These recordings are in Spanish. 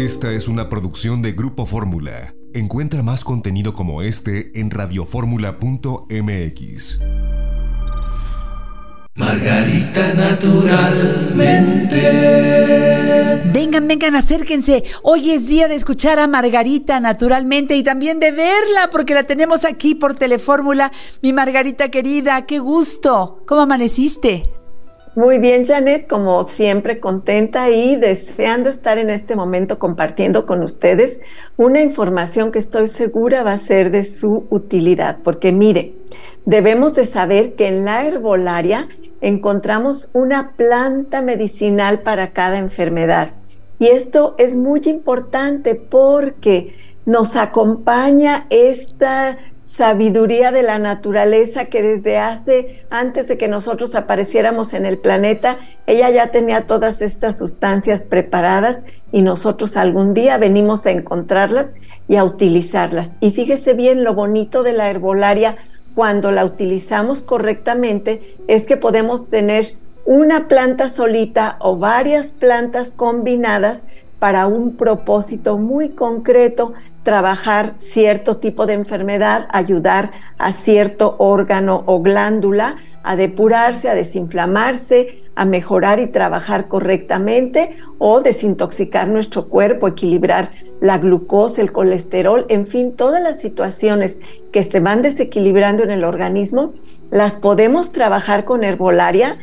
Esta es una producción de Grupo Fórmula. Encuentra más contenido como este en radioformula.mx. Margarita naturalmente. Vengan, vengan, acérquense. Hoy es día de escuchar a Margarita naturalmente y también de verla porque la tenemos aquí por Telefórmula. Mi Margarita querida, qué gusto. ¿Cómo amaneciste? Muy bien, Janet, como siempre contenta y deseando estar en este momento compartiendo con ustedes una información que estoy segura va a ser de su utilidad, porque mire, debemos de saber que en la herbolaria encontramos una planta medicinal para cada enfermedad. Y esto es muy importante porque nos acompaña esta sabiduría de la naturaleza que desde hace, antes de que nosotros apareciéramos en el planeta, ella ya tenía todas estas sustancias preparadas y nosotros algún día venimos a encontrarlas y a utilizarlas. Y fíjese bien lo bonito de la herbolaria cuando la utilizamos correctamente es que podemos tener una planta solita o varias plantas combinadas para un propósito muy concreto, trabajar cierto tipo de enfermedad, ayudar a cierto órgano o glándula a depurarse, a desinflamarse, a mejorar y trabajar correctamente o desintoxicar nuestro cuerpo, equilibrar la glucosa, el colesterol, en fin, todas las situaciones que se van desequilibrando en el organismo, las podemos trabajar con herbolaria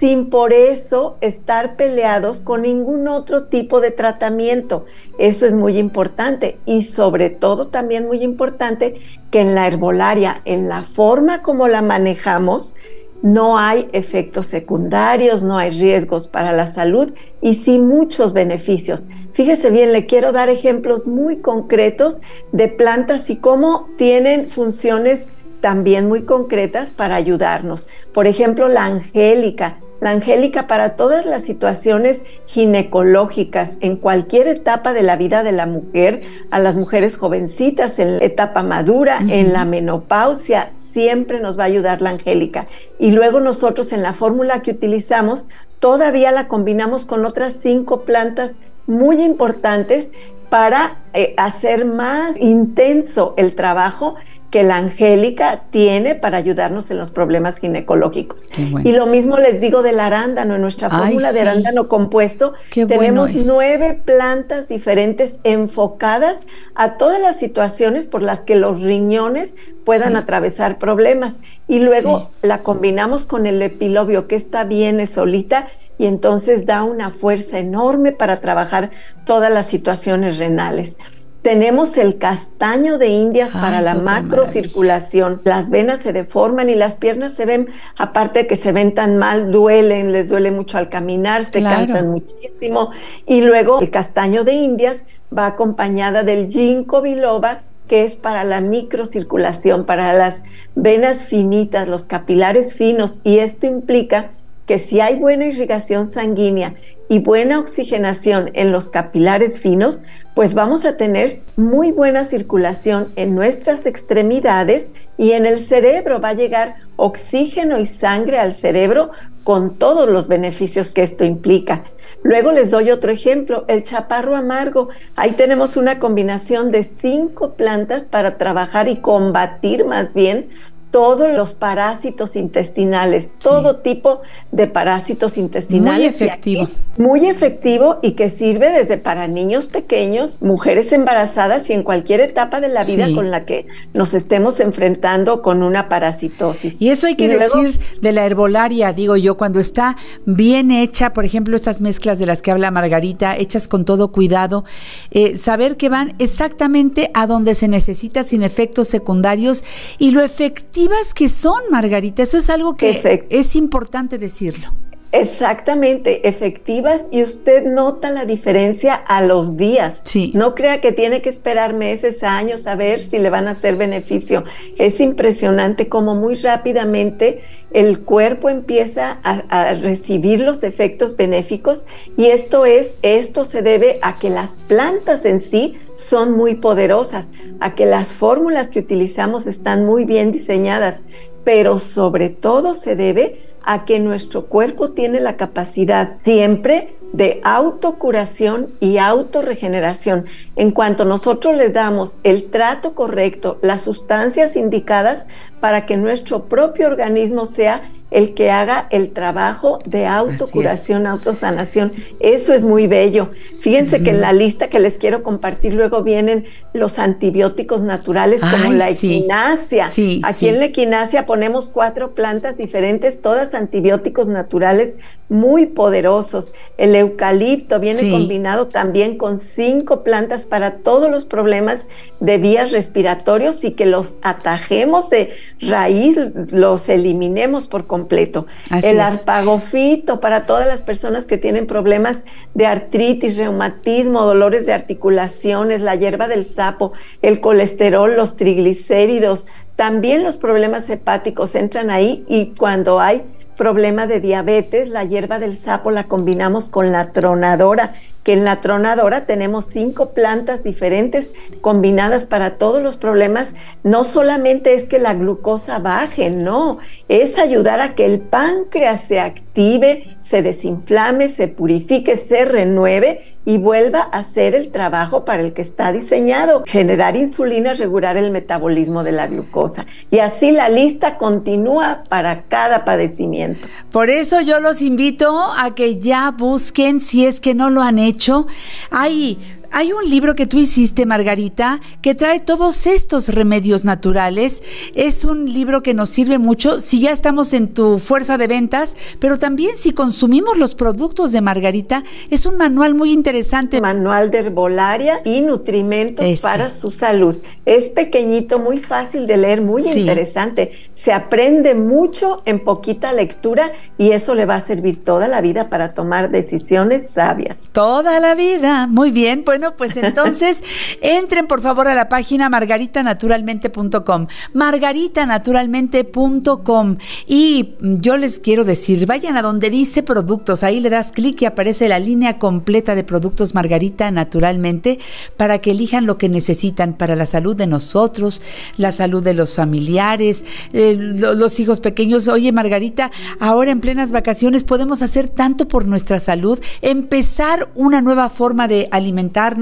sin por eso estar peleados con ningún otro tipo de tratamiento. Eso es muy importante y sobre todo también muy importante que en la herbolaria, en la forma como la manejamos, no hay efectos secundarios, no hay riesgos para la salud y sí muchos beneficios. Fíjese bien, le quiero dar ejemplos muy concretos de plantas y cómo tienen funciones también muy concretas para ayudarnos. Por ejemplo, la angélica. La angélica para todas las situaciones ginecológicas en cualquier etapa de la vida de la mujer, a las mujeres jovencitas en la etapa madura, en la menopausia, siempre nos va a ayudar la angélica. Y luego nosotros en la fórmula que utilizamos, todavía la combinamos con otras cinco plantas muy importantes para eh, hacer más intenso el trabajo que la angélica tiene para ayudarnos en los problemas ginecológicos. Y lo mismo les digo del arándano. En nuestra fórmula de arándano compuesto tenemos nueve plantas diferentes enfocadas a todas las situaciones por las que los riñones puedan atravesar problemas. Y luego la combinamos con el epilobio que está bien solita y entonces da una fuerza enorme para trabajar todas las situaciones renales. Tenemos el castaño de indias para la macrocirculación. Las venas se deforman y las piernas se ven, aparte de que se ven tan mal, duelen, les duele mucho al caminar, se cansan muchísimo. Y luego el castaño de indias va acompañada del ginkgo biloba, que es para la microcirculación, para las venas finitas, los capilares finos. Y esto implica que si hay buena irrigación sanguínea y buena oxigenación en los capilares finos, pues vamos a tener muy buena circulación en nuestras extremidades y en el cerebro va a llegar oxígeno y sangre al cerebro con todos los beneficios que esto implica. Luego les doy otro ejemplo, el chaparro amargo. Ahí tenemos una combinación de cinco plantas para trabajar y combatir más bien todos los parásitos intestinales, todo tipo de parásitos intestinales. Muy efectivo. muy efectivo y que sirve desde para niños pequeños, mujeres embarazadas y en cualquier etapa de la vida con la que nos estemos enfrentando con una parasitosis. Y eso hay que decir de la herbolaria, digo yo, cuando está bien hecha, por ejemplo, estas mezclas de las que habla Margarita, hechas con todo cuidado, eh, saber que van exactamente a donde se necesita sin efectos secundarios y lo efectivo que son, Margarita. Eso es algo que es importante decirlo. Exactamente, efectivas y usted nota la diferencia a los días. Sí. No crea que tiene que esperar meses, años a ver si le van a hacer beneficio. Es impresionante cómo muy rápidamente el cuerpo empieza a, a, recibir los efectos benéficos y esto es, esto se debe a que las plantas en sí son muy poderosas, a que las fórmulas que utilizamos están muy bien diseñadas, pero sobre todo se debe a que nuestro cuerpo tiene la capacidad siempre de autocuración y autorregeneración. En cuanto nosotros le damos el trato correcto, las sustancias indicadas para que nuestro propio organismo sea el que haga el trabajo de autocuración, autosanación. Eso es muy bello. Fíjense que en la lista que les quiero compartir luego vienen los antibióticos naturales como la equinacia. Aquí en la equinacia ponemos cuatro plantas diferentes, todas antibióticos naturales muy poderosos. El eucalipto viene combinado también con cinco plantas para todos los problemas de vías respiratorios y que los atajemos de raíz, los eliminemos por completo completo. el arpagofito para todas las personas que tienen problemas de artritis, reumatismo, dolores de articulaciones, la hierba del sapo, el colesterol, los triglicéridos, también los problemas hepáticos entran ahí y cuando hay problema de diabetes, la hierba del sapo la combinamos con la tronadora que en la tronadora tenemos cinco plantas diferentes combinadas para todos los problemas. No solamente es que la glucosa baje, no, es ayudar a que el páncreas se active, se desinflame, se purifique, se renueve y vuelva a hacer el trabajo para el que está diseñado, generar insulina, regular el metabolismo de la glucosa. Y así la lista continúa para cada padecimiento. Por eso yo los invito a que ya busquen, si es que no lo han hecho, hay hay un libro que tú hiciste, Margarita, que trae todos estos remedios naturales. Es un libro que nos sirve mucho si ya estamos en tu fuerza de ventas, pero también si consumimos los productos de Margarita. Es un manual muy interesante. Manual de herbolaria y nutrimentos para su salud. Es pequeñito, muy fácil de leer, muy interesante. Se aprende mucho en poquita lectura y eso le va a servir toda la vida para tomar decisiones sabias. Toda la vida. Muy bien. Bueno, pues entonces entren por favor a la página margaritanaturalmente.com, margaritanaturalmente.com y yo les quiero decir, vayan a donde dice productos, ahí le das clic y aparece la línea completa de productos Margarita Naturalmente para que elijan lo que necesitan para la salud de nosotros, la salud de los familiares, eh, los hijos pequeños. Oye, Margarita, ahora en plenas vacaciones podemos hacer tanto por nuestra salud, empezar una nueva forma de alimentar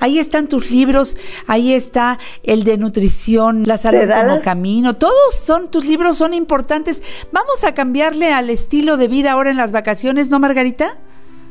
Ahí están tus libros, ahí está el de nutrición, la salud como camino. Todos son tus libros, son importantes. Vamos a cambiarle al estilo de vida ahora en las vacaciones, ¿no, Margarita?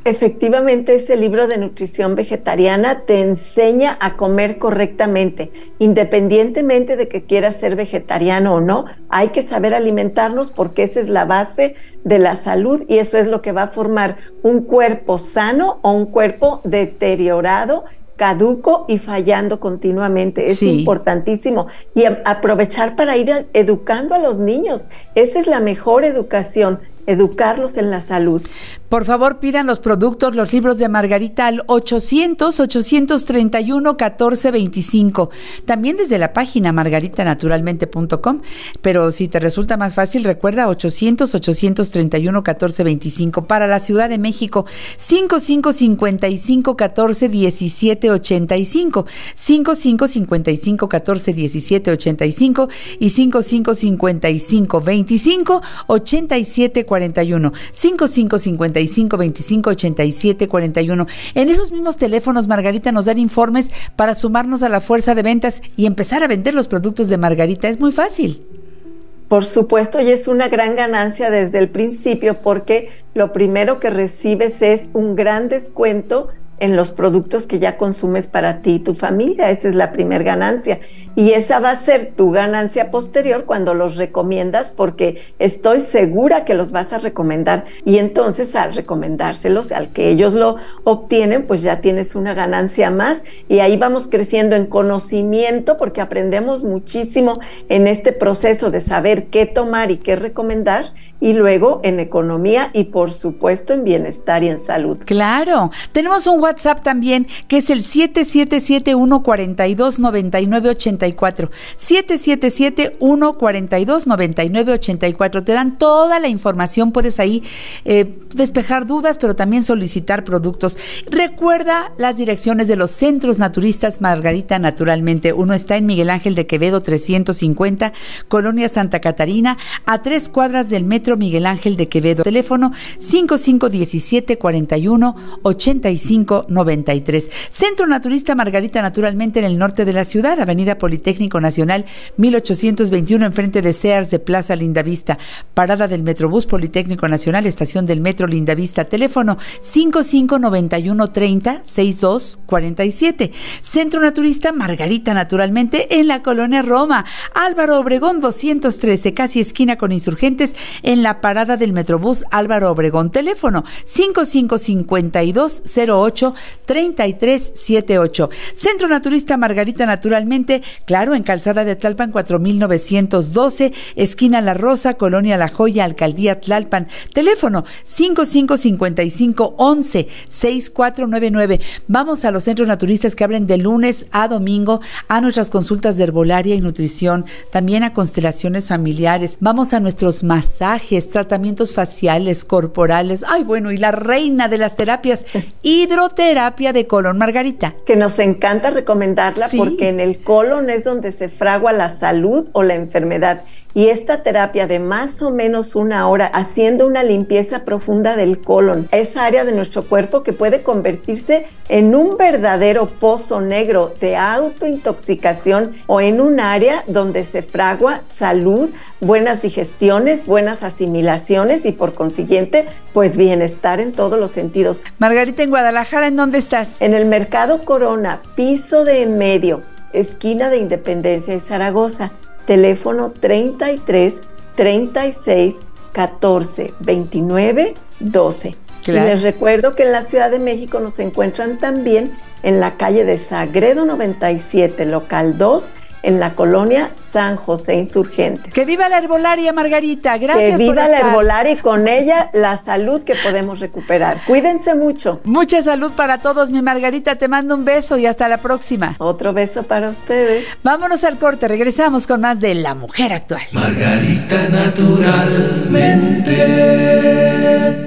Efectivamente, ese libro de nutrición vegetariana te enseña a comer correctamente. Independientemente de que quieras ser vegetariano o no, hay que saber alimentarnos porque esa es la base de la salud y eso es lo que va a formar un cuerpo sano o un cuerpo deteriorado caduco y fallando continuamente. Es importantísimo. Y aprovechar para ir educando a los niños. Esa es la mejor educación educarlos en la salud. Por favor, pidan los productos, los libros de Margarita al 800-831-1425. También desde la página margaritanaturalmente.com. Pero si te resulta más fácil, recuerda 800-831-1425. Para la Ciudad de México, 5555-141785. 5555-141785 y 5555-258740. 41 5555 25 87 41. En esos mismos teléfonos, Margarita nos dan informes para sumarnos a la fuerza de ventas y empezar a vender los productos de Margarita. Es muy fácil. Por supuesto, y es una gran ganancia desde el principio porque lo primero que recibes es un gran descuento en los productos que ya consumes para ti y tu familia. Esa es la primer ganancia. Y esa va a ser tu ganancia posterior cuando los recomiendas porque estoy segura que los vas a recomendar. Y entonces al recomendárselos, al que ellos lo obtienen, pues ya tienes una ganancia más. Y ahí vamos creciendo en conocimiento porque aprendemos muchísimo en este proceso de saber qué tomar y qué recomendar. Y luego en economía y por supuesto en bienestar y en salud. Claro. Tenemos un WhatsApp también, que es el 777-142-9984. 777-142-9984. Te dan toda la información, puedes ahí eh, despejar dudas, pero también solicitar productos. Recuerda las direcciones de los centros naturistas Margarita Naturalmente. Uno está en Miguel Ángel de Quevedo 350, Colonia Santa Catarina, a tres cuadras del Metro Miguel Ángel de Quevedo. Teléfono 5517 41 85 93. Centro Naturista Margarita Naturalmente en el norte de la ciudad, Avenida Politécnico Nacional 1821 enfrente de Sears de Plaza Lindavista. Parada del Metrobús Politécnico Nacional, estación del Metro Lindavista. Teléfono 5591 30 62 47. Centro Naturista Margarita Naturalmente en la colonia Roma. Álvaro Obregón 213, casi esquina con insurgentes en la parada del Metrobús Álvaro Obregón. Teléfono 5552 08 3378. Centro Naturista Margarita Naturalmente, claro, en Calzada de Tlalpan 4912, esquina La Rosa, Colonia La Joya, Alcaldía Tlalpan. Teléfono 5555 11 6499. Vamos a los centros naturistas que abren de lunes a domingo a nuestras consultas de herbolaria y nutrición, también a constelaciones familiares. Vamos a nuestros masajes, tratamientos faciales, corporales. Ay, bueno, y la reina de las terapias, hidroterapia de colon, Margarita. Que nos encanta recomendarla porque en el colon es donde se fragua la salud o la enfermedad. Y esta terapia de más o menos una hora haciendo una limpieza profunda del colon, esa área de nuestro cuerpo que puede convertirse en un verdadero pozo negro de autointoxicación o en un área donde se fragua salud, buenas digestiones, buenas asimilaciones y por consiguiente, pues bienestar en todos los sentidos. Margarita, en Guadalajara, ¿en dónde estás? En el Mercado Corona, piso de en medio, esquina de Independencia y Zaragoza teléfono 33 36 14 29 12. Y les recuerdo que en la Ciudad de México nos encuentran también en la calle de Sagredo 97, local 2 en la colonia San José Insurgentes. Que viva la herbolaria, Margarita. Gracias. Que viva la herbolaria y con ella la salud que podemos recuperar. Cuídense mucho. Mucha salud para todos, mi Margarita. Te mando un beso y hasta la próxima. Otro beso para ustedes. Vámonos al corte. Regresamos con más de La Mujer Actual. Margarita naturalmente.